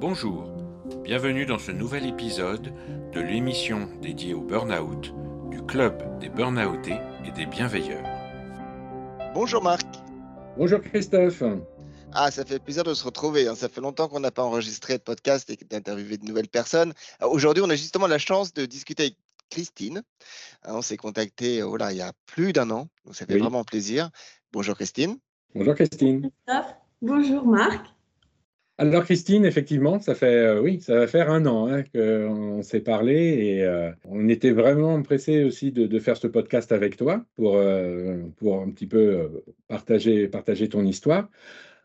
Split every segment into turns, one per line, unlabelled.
Bonjour, bienvenue dans ce nouvel épisode de l'émission dédiée au burn-out du Club des Burnoutés et des Bienveilleurs.
Bonjour Marc.
Bonjour Christophe.
Ah, ça fait plaisir de se retrouver. hein. Ça fait longtemps qu'on n'a pas enregistré de podcast et d'interviewer de nouvelles personnes. Euh, Aujourd'hui, on a justement la chance de discuter avec Christine. Hein, On s'est contacté oh là, il y a plus d'un an, donc ça fait
Oui.
vraiment plaisir. Bonjour Christine.
Bonjour Christine.
Bonjour Marc.
Alors Christine, effectivement, ça fait euh, oui, ça va faire un an hein, qu'on s'est parlé et euh, on était vraiment pressé aussi de, de faire ce podcast avec toi pour euh, pour un petit peu partager partager ton histoire.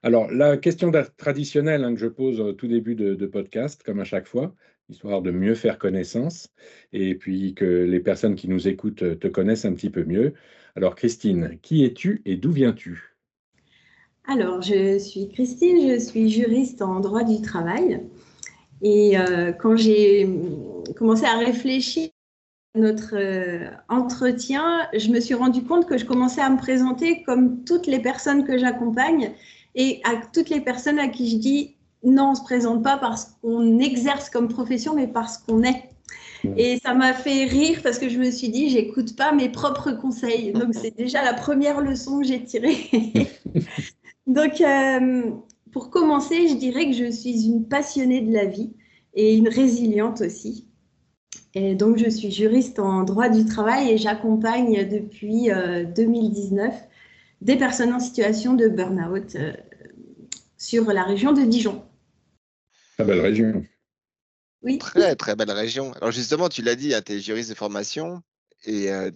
Alors la question traditionnelle hein, que je pose au tout début de, de podcast, comme à chaque fois, histoire de mieux faire connaissance et puis que les personnes qui nous écoutent te connaissent un petit peu mieux. Alors Christine, qui es-tu et d'où viens-tu?
Alors, je suis Christine, je suis juriste en droit du travail. Et euh, quand j'ai commencé à réfléchir à notre euh, entretien, je me suis rendu compte que je commençais à me présenter comme toutes les personnes que j'accompagne et à toutes les personnes à qui je dis non, on ne se présente pas parce qu'on exerce comme profession, mais parce qu'on est. Et ça m'a fait rire parce que je me suis dit, j'écoute pas mes propres conseils. Donc, c'est déjà la première leçon que j'ai tirée. Donc, euh, pour commencer, je dirais que je suis une passionnée de la vie et une résiliente aussi. Et donc, je suis juriste en droit du travail et j'accompagne depuis euh, 2019 des personnes en situation de burn-out euh, sur la région de Dijon.
Très belle région.
Oui.
Très très belle région. Alors justement, tu l'as dit, tu es juriste de formation et euh,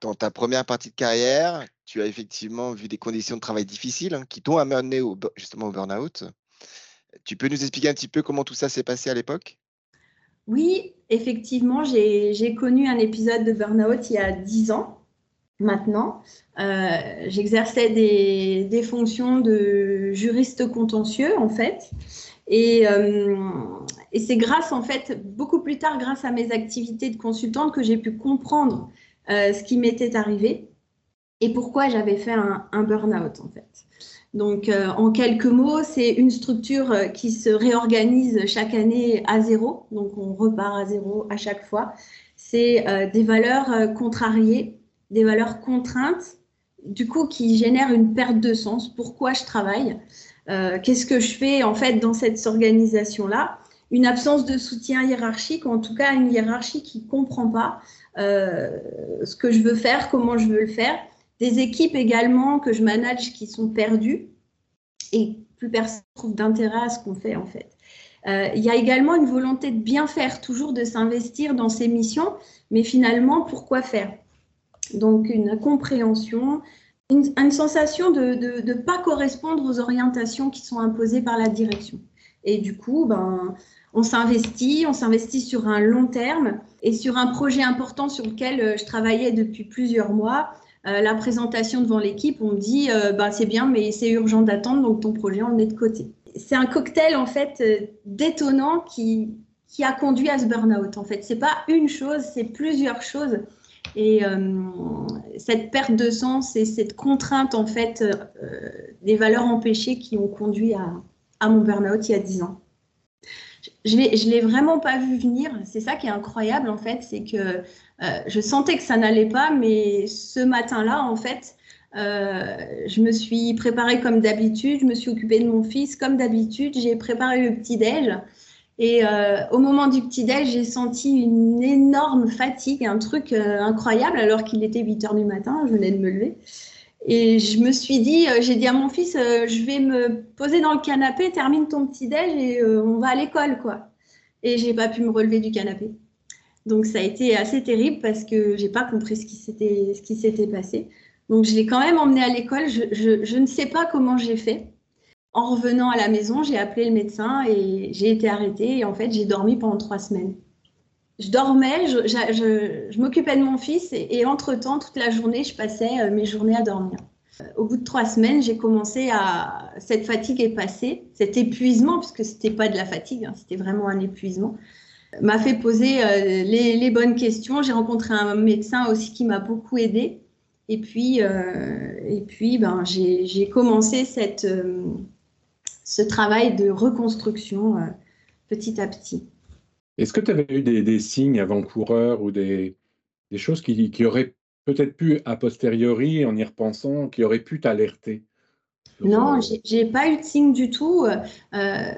dans ta première partie de carrière, tu as effectivement vu des conditions de travail difficiles hein, qui t'ont amené au, justement au burn-out. Tu peux nous expliquer un petit peu comment tout ça s'est passé à l'époque?
Oui, effectivement, j'ai j'ai connu un épisode de burn-out il y a 10 ans maintenant. Euh, J'exerçais des, des fonctions de juriste contentieux, en fait. Et, euh, et c'est grâce, en fait, beaucoup plus tard, grâce à mes activités de consultante, que j'ai pu comprendre euh, ce qui m'était arrivé et pourquoi j'avais fait un, burn-out, en fait. Donc, euh, en quelques mots, c'est une structure qui se réorganise chaque année à zéro. Donc, on repart à zéro à chaque fois. C'est des valeurs contrariées, des valeurs contraintes, du coup, qui génèrent une perte de sens. Pourquoi je travaille? Euh, Qu'est-ce que je fais, en fait, dans cette organisation-là? Une absence de soutien hiérarchique, ou en tout cas, une hiérarchie qui ne comprend pas euh, ce que je veux faire, comment je veux le faire. Des équipes également que je manage qui sont perdues et plus personne ne trouve d'intérêt à ce qu'on fait en fait. Euh, il y a également une volonté de bien faire, toujours de s'investir dans ses missions, mais finalement, pourquoi faire? Donc une compréhension, une, sensation de ne pas correspondre aux orientations qui sont imposées par la direction. Et du coup, ben, on s'investit, on s'investit sur un long terme et sur un projet important sur lequel euh, je travaillais depuis plusieurs mois. Euh, la présentation devant l'équipe, on me dit euh, bah, c'est bien, mais c'est urgent d'attendre, donc ton projet, on le met de côté. C'est un cocktail en fait détonnant qui, qui a conduit à ce burn-out. En fait, c'est pas une chose, c'est plusieurs choses. Et euh, cette perte de sens et cette contrainte en fait euh, des valeurs empêchées qui ont conduit à, à mon burn-out il y a 10 ans. Je ne l'ai vraiment pas vu venir. C'est ça qui est incroyable en fait, c'est que euh, je sentais que ça n'allait pas, mais ce matin-là, en fait, je me suis préparée comme d'habitude, je me suis occupée de mon fils comme d'habitude, j'ai préparé le petit-déj. Et euh, au moment du petit-déj, j'ai senti une énorme fatigue, un truc euh, incroyable, alors qu'il était 8 heures du matin, je venais de me lever. Et je me suis dit, euh, j'ai dit à mon fils, je vais me poser dans le canapé, termine ton petit-déj et on va à l'école, quoi. Et j'ai pas pu me relever du canapé. Donc ça a été assez terrible parce que j'ai pas compris ce qui s'était ce qui s'était passé. Donc je l'ai quand même emmené à l'école. Je, je, je ne sais pas comment j'ai fait. En revenant à la maison, j'ai appelé le médecin et j'ai été arrêtée. Et en fait, j'ai dormi pendant trois semaines. Je dormais, je, m'occupais de mon fils et, et entre-temps, toute la journée, je passais euh, mes journées à dormir. Euh, Au bout de trois semaines, j'ai commencé à... Cette fatigue est passée, cet épuisement, puisque ce n'était pas de la fatigue, hein, c'était vraiment un épuisement m'a fait poser euh, les, bonnes questions. J'ai rencontré un médecin aussi qui m'a beaucoup aidé. Et puis, et puis ben, j'ai commencé cette, ce travail de reconstruction petit à petit.
Est-ce que tu avais eu des, signes avant-coureurs ou des, choses qui, qui auraient peut-être pu, a posteriori, en y repensant, qui auraient pu t'alerter?
Non, j'ai pas eu de signe du tout. Euh,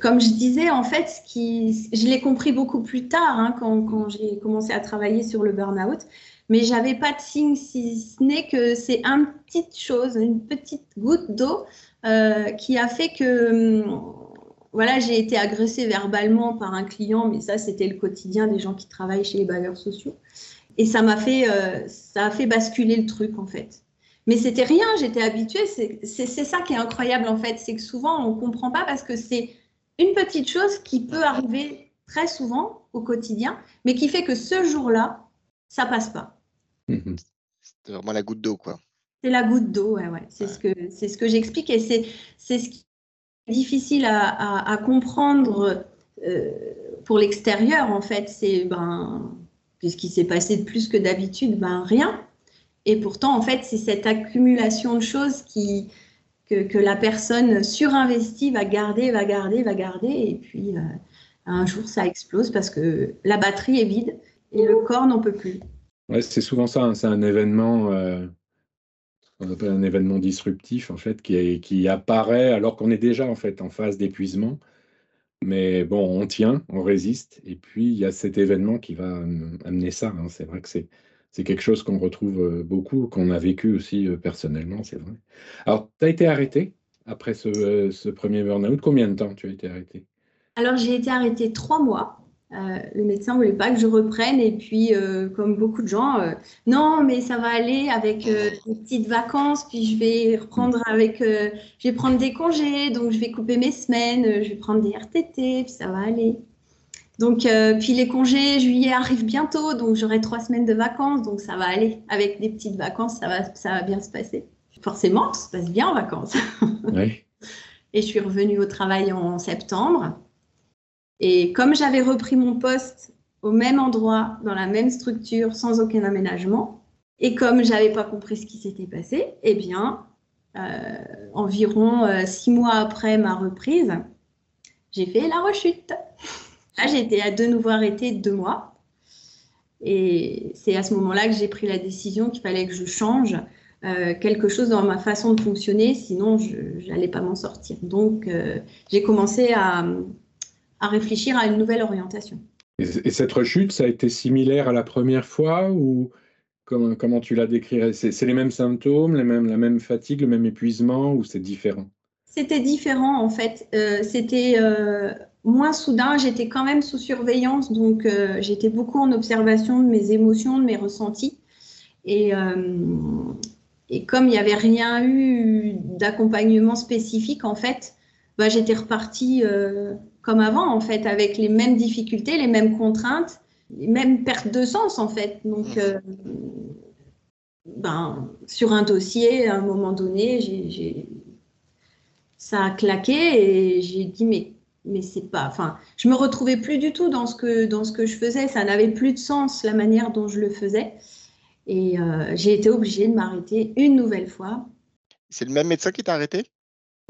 comme je disais, en fait, ce qui, je l'ai compris beaucoup plus tard hein, quand, quand j'ai commencé à travailler sur le burn-out, mais j'avais pas de signe si ce n'est que c'est une petite chose, une petite goutte d'eau euh, qui a fait que hum, voilà, j'ai été agressée verbalement par un client, mais ça, c'était le quotidien des gens qui travaillent chez les bailleurs sociaux. Et ça m'a fait, euh, a fait basculer le truc, en fait. Mais c'était rien, j'étais habituée. C'est ça qui est incroyable, en fait. C'est que souvent, on ne comprend pas parce que c'est une petite chose qui peut arriver très souvent au quotidien, mais qui fait que ce jour-là, ça passe pas.
Mhm. C'est vraiment la goutte d'eau, quoi.
C'est la goutte d'eau, ouais, ouais. C'est ce que, ce que j'explique et c'est ce qui difficile à, comprendre euh, pour l'extérieur, en fait, c'est ben, puisqu'il s'est passé de plus que d'habitude, ben rien. Et pourtant, en fait, c'est cette accumulation de choses qui, que, la personne surinvestie va garder, va garder, va garder, et puis euh, un jour, ça explose parce que la batterie est vide et le corps n'en peut plus.
Ouais, c'est souvent ça, hein. c'est un événement. Euh, on appelle un événement disruptif en fait qui, qui apparaît alors qu'on est déjà en fait en phase d'épuisement. Mais bon, on tient, on résiste, et puis il y a cet événement qui va amener ça. Hein. C'est vrai que c'est, c'est quelque chose qu'on retrouve euh, beaucoup, qu'on a vécu aussi euh, personnellement, c'est vrai. Alors, tu as été arrêté après ce, euh, ce premier burn-out? Combien de temps tu as été arrêté?
Alors, j'ai été arrêté trois mois. Euh, le médecin ne voulait pas que je reprenne et puis euh, comme beaucoup de gens, euh, non mais ça va aller avec des petites vacances, puis je vais reprendre avec, je vais prendre des congés, donc je vais couper mes semaines, je vais prendre des RTT, puis ça va aller. Donc puis les congés juillet arrivent bientôt, donc j'aurai trois semaines de vacances, donc ça va aller avec des petites vacances, ça va, ça va bien se passer. Forcément, tout se passe bien en vacances. et je suis revenue au travail en septembre. Et comme j'avais repris mon poste au même endroit, dans la même structure, sans aucun aménagement, et comme je n'avais pas compris ce qui s'était passé, eh bien, euh, environ euh, six mois après ma reprise, j'ai fait la rechute. Là, j'ai été à de nouveau arrêtée deux mois. Et c'est à ce moment-là que j'ai pris la décision qu'il fallait que je change euh, quelque chose dans ma façon de fonctionner, sinon je n'allais pas m'en sortir. Donc, j'ai commencé à, à réfléchir à une nouvelle orientation.
Et, cette rechute, ça a été similaire à la première fois ou comment, comment tu la décrirais? C'est les mêmes symptômes, les mêmes, la même fatigue, le même épuisement ou c'est différent?
C'était différent en fait. Euh, c'était euh, moins soudain. J'étais quand même sous surveillance, donc euh, j'étais beaucoup en observation de mes émotions, de mes ressentis. Et, et comme il n'y avait rien eu d'accompagnement spécifique, en fait, bah, j'étais repartie comme avant, en fait, avec les mêmes difficultés, les mêmes contraintes, les mêmes pertes de sens, en fait. Donc, mmh. euh, ben, sur un dossier, à un moment donné, j'ai, ça a claqué et j'ai dit, mais, mais c'est pas. Enfin, je me retrouvais plus du tout dans ce que, dans ce que je faisais. Ça n'avait plus de sens, la manière dont je le faisais. Et euh, j'ai été obligée de m'arrêter une nouvelle fois.
C'est le même médecin qui t'a arrêté?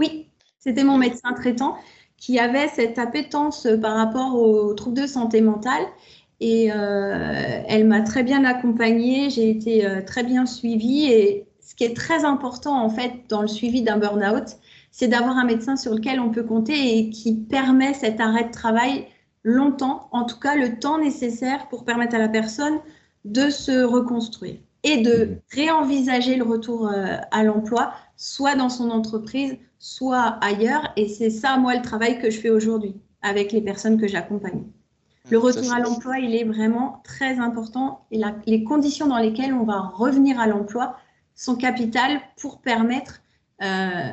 Oui, c'était mon médecin traitant qui avait cette appétence par rapport aux troubles de santé mentale. Et euh, elle m'a très bien accompagnée, j'ai été euh, très bien suivie. Et ce qui est très important en fait dans le suivi d'un burn-out, c'est d'avoir un médecin sur lequel on peut compter et qui permet cet arrêt de travail longtemps, en tout cas le temps nécessaire pour permettre à la personne de se reconstruire et de réenvisager le retour euh, à l'emploi, soit dans son entreprise, soit ailleurs. Et c'est ça, moi, le travail que je fais aujourd'hui avec les personnes que j'accompagne. Le retour à l'emploi, il est vraiment très important et les conditions dans lesquelles on va revenir à l'emploi sont capitales pour permettre euh,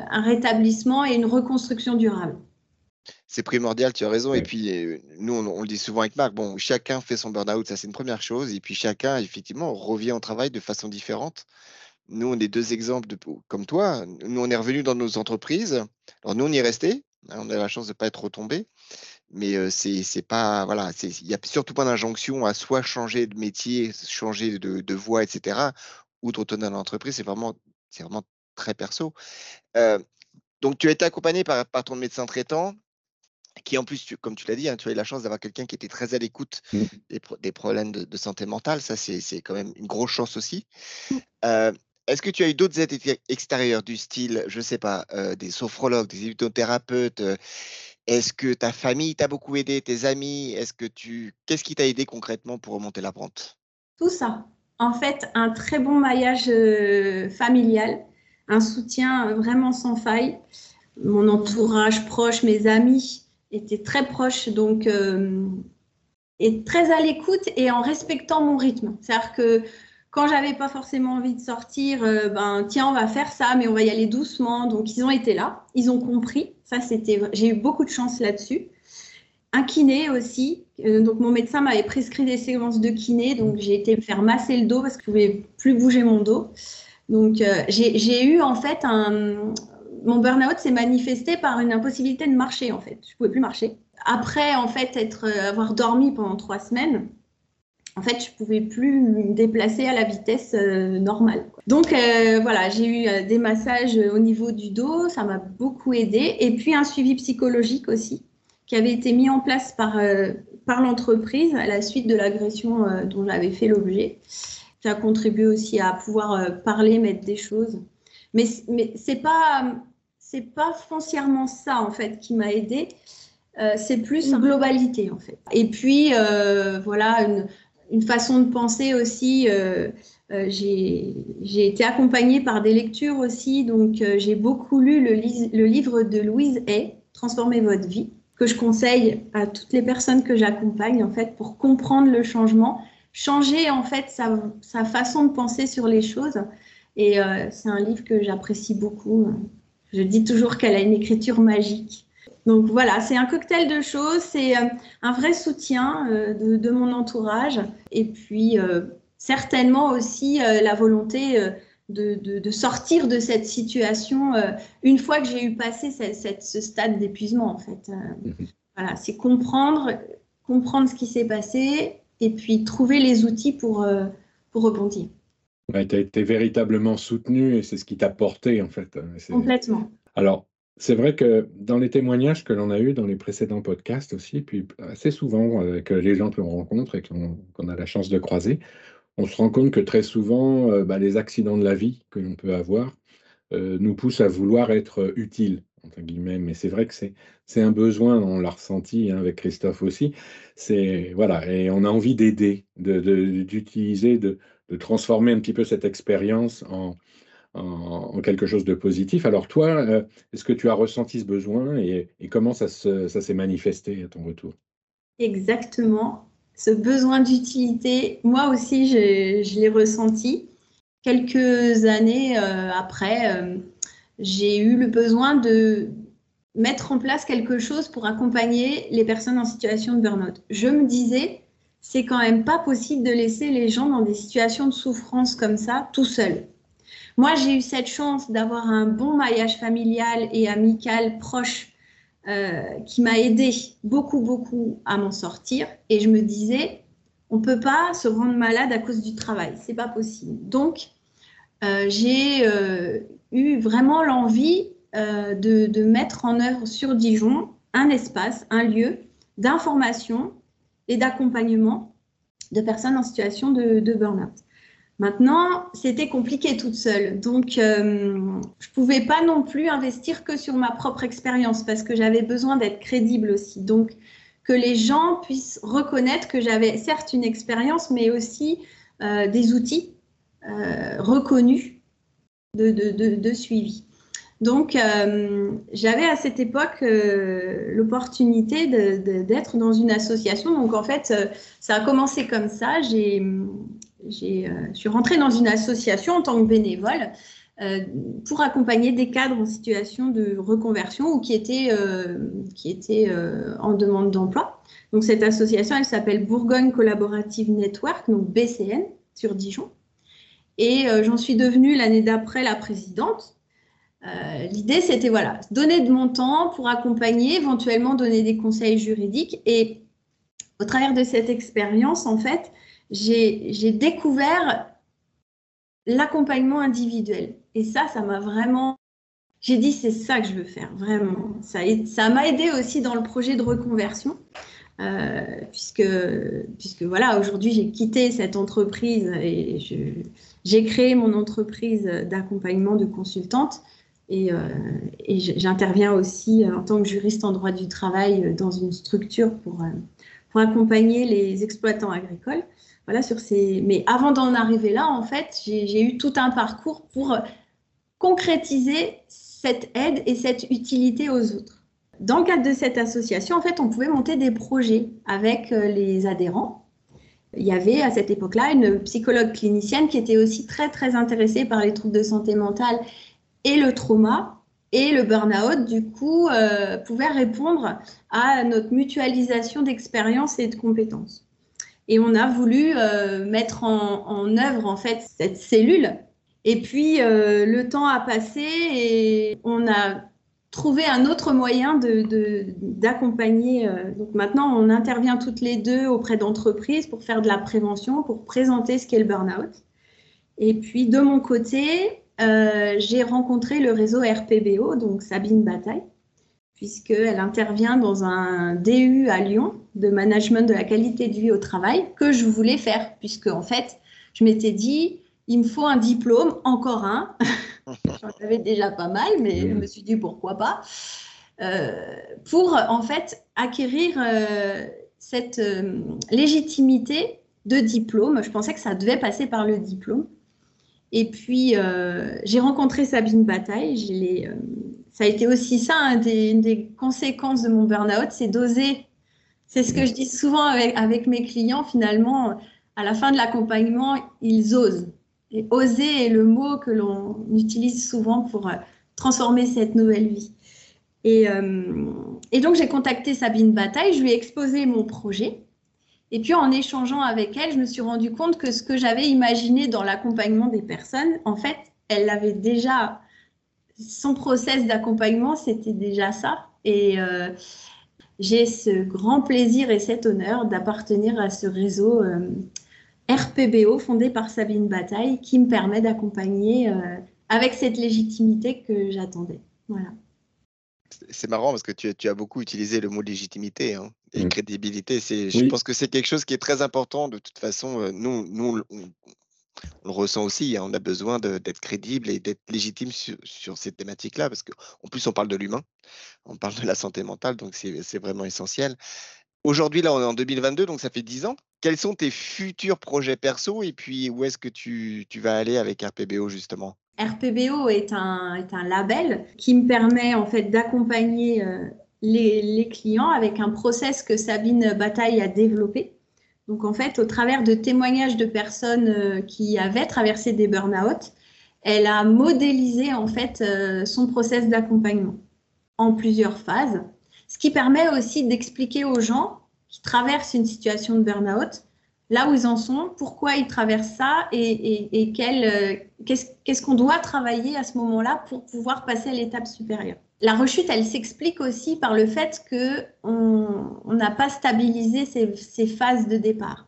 un rétablissement et une reconstruction durable.
C'est primordial, tu as raison. Et puis, euh, nous, on, le dit souvent avec Marc, bon, chacun fait son burn-out, ça c'est une première chose. Et puis, chacun, effectivement, revient au travail de façon différente. Nous, on est deux exemples de, comme toi. Nous, on est revenus dans nos entreprises. Alors, nous, on y est resté. Hein, on a la chance de ne pas être retombé. Mais c'est pas, voilà, il n'y a surtout pas d'injonction à soit changer de métier, changer de, de voie, etc. ou de retourner dans l'entreprise, c'est vraiment, c'est vraiment très perso. Euh, donc, tu as été accompagné par, par ton médecin traitant, qui en plus, comme tu l'as dit, hein, tu as eu la chance d'avoir quelqu'un qui était très à l'écoute mmh. des, problèmes de, santé mentale. Ça, c'est quand même une grosse chance aussi. Mmh. Euh, est-ce que tu as eu d'autres aides extérieures du style, je ne sais pas, euh, des sophrologues, des hypnothérapeutes Est-ce que ta famille t'a beaucoup aidé, tes amis? Est-ce que tu, qu'est-ce qui t'a aidé concrètement pour remonter la pente?
Tout ça. En fait, un très bon maillage familial un soutien vraiment sans faille. Mon entourage proche, mes amis étaient très proches, donc euh, et très à l'écoute et en respectant mon rythme. C'est-à-dire que quand j'avais pas forcément envie de sortir, euh, ben tiens, on va faire ça, mais on va y aller doucement. Donc ils ont été là, ils ont compris. Ça, c'était, j'ai eu beaucoup de chance là-dessus. Un kiné aussi. Euh, donc mon médecin m'avait prescrit des séquences de kiné, donc j'ai été faire masser le dos parce que je pouvais plus bouger mon dos. Donc, euh, j'ai eu en fait un. Mon burn-out s'est manifesté par une impossibilité de marcher en fait. Je pouvais plus marcher. Après, en fait, être, avoir dormi pendant trois semaines, en fait, je pouvais plus me déplacer à la vitesse euh, normale. Donc, voilà, j'ai eu des massages au niveau du dos, ça m'a beaucoup aidé. Et puis, un suivi psychologique aussi, qui avait été mis en place par, par l'entreprise à la suite de l'agression dont j'avais fait l'objet qui a contribué aussi à pouvoir euh, parler, mettre des choses. Mais, mais ce n'est pas, pas foncièrement ça, en fait, qui m'a aidé. Euh, c'est plus une globalité, en fait. Et puis, euh, voilà, une, une, façon de penser aussi. j'ai été accompagnée par des lectures aussi. Donc, j'ai beaucoup lu le, livre de Louise Hay, Transformer votre vie, que je conseille à toutes les personnes que j'accompagne, en fait, pour comprendre le changement changer en fait sa, façon de penser sur les choses. Et euh, c'est un livre que j'apprécie beaucoup. Je dis toujours qu'elle a une écriture magique. Donc voilà, c'est un cocktail de choses, c'est euh, un vrai soutien euh, de, mon entourage et puis certainement aussi la volonté de, sortir de cette situation une fois que j'ai eu passé ce stade d'épuisement en fait. Mhm. Voilà, c'est comprendre, comprendre ce qui s'est passé, et puis trouver les outils pour, euh, pour rebondir.
Ouais, tu as été véritablement soutenu et c'est ce qui t'a porté en fait. Hein,
Complètement.
Alors, c'est vrai que dans les témoignages que l'on a eus dans les précédents podcasts aussi, puis assez souvent avec les gens que l'on rencontre et qu'on a la chance de croiser, on se rend compte que très souvent, euh, bah, les accidents de la vie que l'on peut avoir euh, nous poussent à vouloir être utiles entre guillemets, mais c'est vrai que c'est un besoin, on l'a ressenti hein, avec Christophe aussi. C'est voilà, et on a envie d'aider, d'utiliser, de, de, transformer un petit peu cette expérience en, en, quelque chose de positif. Alors toi, euh, est-ce que tu as ressenti ce besoin et, comment ça s'est manifesté à ton retour?
Exactement, ce besoin d'utilité, moi aussi, je, je l'ai ressenti. Quelques années euh, après, euh, j'ai eu le besoin de mettre en place quelque chose pour accompagner les personnes en situation de burn-out. Je me disais, c'est quand même pas possible de laisser les gens dans des situations de souffrance comme ça, tout seuls. Moi, j'ai eu cette chance d'avoir un bon maillage familial et amical proche euh, qui m'a aidé beaucoup, beaucoup à m'en sortir. Et je me disais, on ne peut pas se rendre malade à cause du travail, c'est pas possible. Donc, euh, j'ai euh, eu vraiment l'envie de, mettre en œuvre sur Dijon un espace, un lieu d'information et d'accompagnement de personnes en situation de, burn-out. Maintenant, c'était compliqué toute seule. Donc, je ne pouvais pas non plus investir que sur ma propre expérience parce que j'avais besoin d'être crédible aussi. Donc, que les gens puissent reconnaître que j'avais certes une expérience, mais aussi des outils euh, reconnu de, de, suivi. Donc, euh, j'avais à cette époque euh, l'opportunité d'être dans une association. Donc, en fait, ça a commencé comme ça. J'ai, je suis rentrée dans une association en tant que bénévole pour accompagner des cadres en situation de reconversion ou qui étaient, qui étaient en demande d'emploi. Donc, cette association, elle s'appelle Bourgogne Collaborative Network, donc BCN, sur Dijon. Et euh, j'en suis devenue l'année d'après la présidente. Euh, l'idée, c'était voilà, donner de mon temps pour accompagner, éventuellement donner des conseils juridiques. Et au travers de cette expérience, en fait, j'ai découvert l'accompagnement individuel. Et ça, ça m'a vraiment... J'ai dit, c'est ça que je veux faire, vraiment. Ça, m'a aidé aussi dans le projet de reconversion. Euh, puisque, puisque voilà, aujourd'hui j'ai quitté cette entreprise et j'ai créé mon entreprise d'accompagnement de consultante euh, et j'interviens aussi en tant que juriste en droit du travail dans une structure pour, pour accompagner les exploitants agricoles. Voilà, sur ces... Mais avant d'en arriver là, en fait, j'ai eu tout un parcours pour concrétiser cette aide et cette utilité aux autres dans le cadre de cette association, en fait, on pouvait monter des projets avec euh, les adhérents. Il y avait à cette époque-là une psychologue clinicienne qui était aussi très très intéressée par les troubles de santé mentale et le trauma. Et le burn-out, du coup, euh, pouvait répondre à notre mutualisation d'expériences et de compétences. Et on a voulu euh, mettre en, œuvre en fait cette cellule. Et puis le temps a passé et on a trouver un autre moyen d'accompagner. De, euh, donc maintenant, on intervient toutes les deux auprès d'entreprises pour faire de la prévention, pour présenter ce qu'est le burn-out. Et puis de mon côté, euh, j'ai rencontré le réseau RPBO, donc Sabine Bataille, puisqu'elle intervient dans un DU à Lyon de management de la qualité de vie au travail que je voulais faire, puisque en fait, je m'étais dit, il me faut un diplôme, encore un. J'en avais déjà pas mal, mais je me suis dit pourquoi pas. Euh, pour en fait acquérir euh, cette légitimité de diplôme. Je pensais que ça devait passer par le diplôme. Et puis, j'ai rencontré Sabine Bataille. ça a été aussi ça, hein, des, conséquences de mon burn-out, c'est d'oser. C'est ce que je dis souvent avec, mes clients, finalement, à la fin de l'accompagnement, ils osent. Et oser est le mot que l'on utilise souvent pour euh, transformer cette nouvelle vie. Et, euh, et donc, j'ai contacté Sabine Bataille, je lui ai exposé mon projet. Et puis, en échangeant avec elle, je me suis rendu compte que ce que j'avais imaginé dans l'accompagnement des personnes, en fait, elle avait déjà, son process d'accompagnement, c'était déjà ça. Et euh, j'ai ce grand plaisir et cet honneur d'appartenir à ce réseau RPBO fondé par Sabine Bataille qui me permet d'accompagner euh, avec cette légitimité que j'attendais. Voilà.
C'est marrant parce que tu, as beaucoup utilisé le mot légitimité hein, et mm. crédibilité. Je pense que c'est quelque chose qui est très important. De toute façon, euh, nous, nous on, le ressent aussi. Hein. on a besoin d'être crédible et d'être légitime sur, sur ces thématiques-là parce qu'en plus, on parle de l'humain, on parle de la santé mentale, donc c'est vraiment essentiel. Aujourd'hui, là, on est en 2022, donc ça fait 10 ans. Quels sont tes futurs projets perso et puis où est-ce que tu, vas aller avec RPBO justement?
RPBO est un, est un label qui me permet en fait d'accompagner euh, les, clients avec un process que Sabine Bataille a développé. Donc en fait, au travers de témoignages de personnes euh, qui avaient traversé des burn-out, elle a modélisé en fait euh, son process d'accompagnement en plusieurs phases ce qui permet aussi d'expliquer aux gens qui traversent une situation de burn-out là où ils en sont, pourquoi ils traversent ça et, euh, qu'est-ce qu'on doit travailler à ce moment-là pour pouvoir passer à l'étape supérieure. La rechute, elle s'explique aussi par le fait qu'on n'a pas stabilisé ces, phases de départ.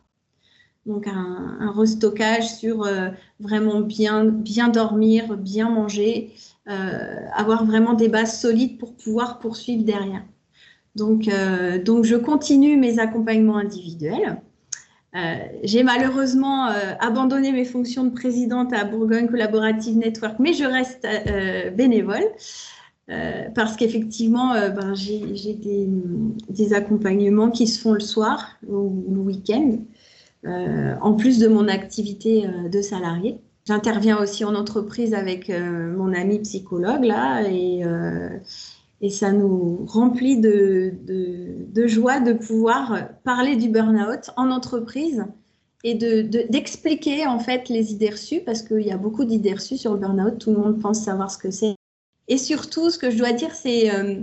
Donc un, restockage sur euh, vraiment bien, dormir, bien manger, euh, avoir vraiment des bases solides pour pouvoir poursuivre derrière. Donc, je continue mes accompagnements individuels. Euh, j'ai malheureusement euh, abandonné mes fonctions de présidente à Bourgogne Collaborative Network, mais je reste bénévole parce qu'effectivement, ben, j'ai des, des, accompagnements qui se font le soir ou le week-end, en plus de mon activité de salarié. J'interviens aussi en entreprise avec mon ami psychologue là et et ça nous remplit de, joie de pouvoir parler du burn-out en entreprise et d'expliquer en fait les idées reçues, parce qu'il y a beaucoup d'idées reçues sur le burn-out, tout le monde pense savoir ce que c'est. Et surtout, ce que je dois dire, c'est euh,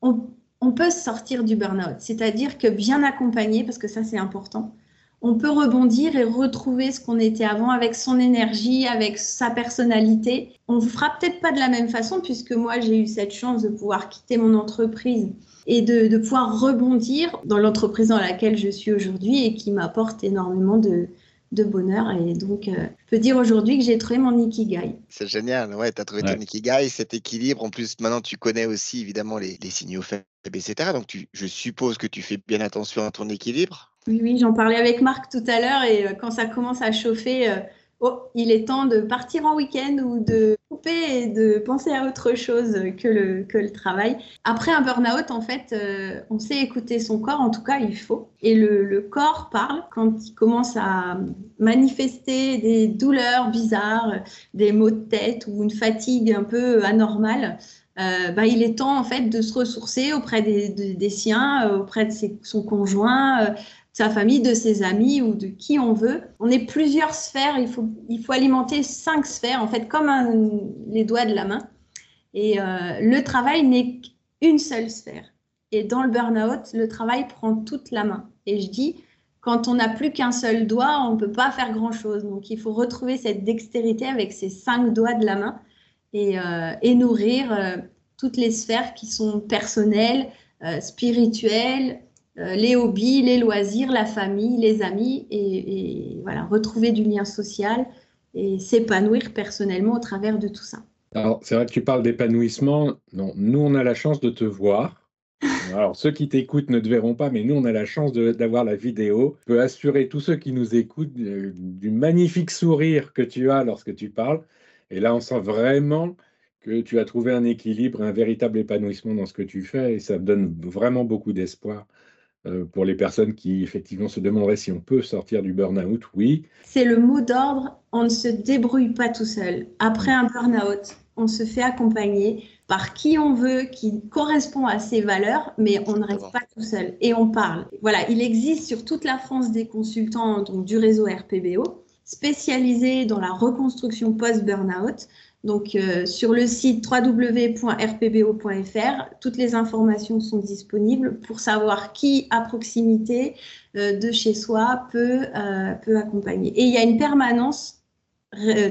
on peut sortir du burn-out, c'est-à-dire que bien accompagné, parce que ça c'est important, on peut rebondir et retrouver ce qu'on était avant avec son énergie, avec sa personnalité. On ne fera peut-être pas de la même façon puisque moi j'ai eu cette chance de pouvoir quitter mon entreprise et de, pouvoir rebondir dans l'entreprise dans laquelle je suis aujourd'hui et qui m'apporte énormément de, de bonheur. Et donc, euh, je peux dire aujourd'hui que j'ai trouvé mon ikigai.
C'est génial, ouais, tu as trouvé ton ikigai, cet équilibre. En plus, maintenant, tu connais aussi évidemment les, signaux faibles, etc. Donc, tu, je suppose que tu fais bien attention à ton équilibre.
Oui, j'en parlais avec Marc tout à l'heure et euh, quand ça commence à chauffer, euh, oh, il est temps de partir en week-end ou de couper et de penser à autre chose que le, travail. Après un burn-out, en fait, euh, on sait écouter son corps, en tout cas, il faut. Et le, corps parle quand il commence à manifester des douleurs bizarres, des maux de tête ou une fatigue un peu anormale. Bah, il est temps en fait de se ressourcer auprès des, siens, auprès de son conjoint, sa famille, de ses amis ou de qui on veut. On est plusieurs sphères, il faut, il faut alimenter cinq sphères, en fait, comme les doigts de la main. Et euh, le travail n'est qu'une seule sphère. Et dans le burn-out, le travail prend toute la main. Et je dis, quand on n'a plus qu'un seul doigt, on ne peut pas faire grand-chose. Donc, il faut retrouver cette dextérité avec ces cinq doigts de la main et, euh, nourrir euh, toutes les sphères qui sont personnelles, spirituelles, les hobbies, les loisirs, la famille, les amis, et, voilà, retrouver du lien social et s'épanouir personnellement au travers de tout ça.
Alors, c'est vrai que tu parles d'épanouissement. Non, nous, on a la chance de te voir. Alors, ceux qui t'écoutent ne te verront pas, mais nous, on a la chance d'avoir la vidéo. Je peux assurer tous ceux qui nous écoutent euh, du magnifique sourire que tu as lorsque tu parles. Et là, on sent vraiment que tu as trouvé un équilibre, un véritable épanouissement dans ce que tu fais. Et ça donne vraiment beaucoup d'espoir euh, pour les personnes qui effectivement se demanderaient si on peut sortir du burn-out, oui.
C'est le mot d'ordre, on ne se débrouille pas tout seul. Après un burn-out, on se fait accompagner par qui on veut, qui correspond à ses valeurs, mais on ne reste pas tout seul et on parle. Voilà, il existe sur toute la France des consultants donc, du réseau RPBO spécialisés dans la reconstruction post-burnout. Donc, euh, sur le site www.rpbo.fr, toutes les informations sont disponibles pour savoir qui, à proximité euh, de chez soi, peut, euh, peut accompagner. Et il y a une permanence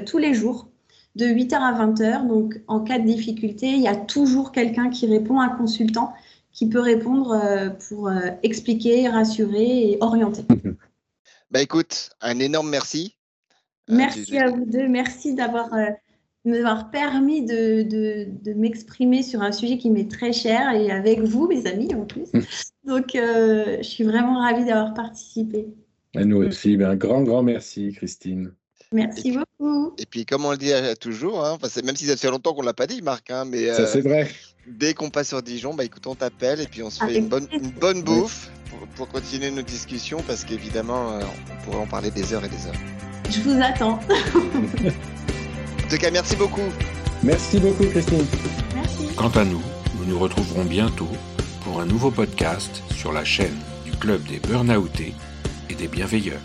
tous les jours, de 8h à 20h. Donc, en cas de difficulté, il y a toujours quelqu'un qui répond, un consultant qui peut répondre pour expliquer, rassurer et orienter.
Bah écoute, un énorme merci.
Merci à vous deux. Merci d'avoir m'avoir permis de, de, m'exprimer sur un sujet qui m'est très cher et avec vous, mes amis, en plus. Donc, euh, je suis vraiment ravie d'avoir participé.
Et nous aussi. Ben, un grand, grand merci, Christine.
Merci beaucoup.
Et puis, comme on le dit toujours, hein, même si ça fait longtemps qu'on ne l'a pas dit, Marc, hein, mais
ça, c'est vrai.
Dès qu'on passe sur Dijon, bah, écoute, on t'appelle et puis on se fait une bonne, une bonne bouffe pour, pour, continuer nos discussions parce qu'évidemment, euh, on pourrait en parler des heures et des heures.
Je vous attends.
tout cas, merci beaucoup.
Merci beaucoup, Christine.
Merci.
Quant à nous, nous nous retrouverons bientôt pour un nouveau podcast sur la chaîne du Club des Burnoutés et des Bienveilleurs.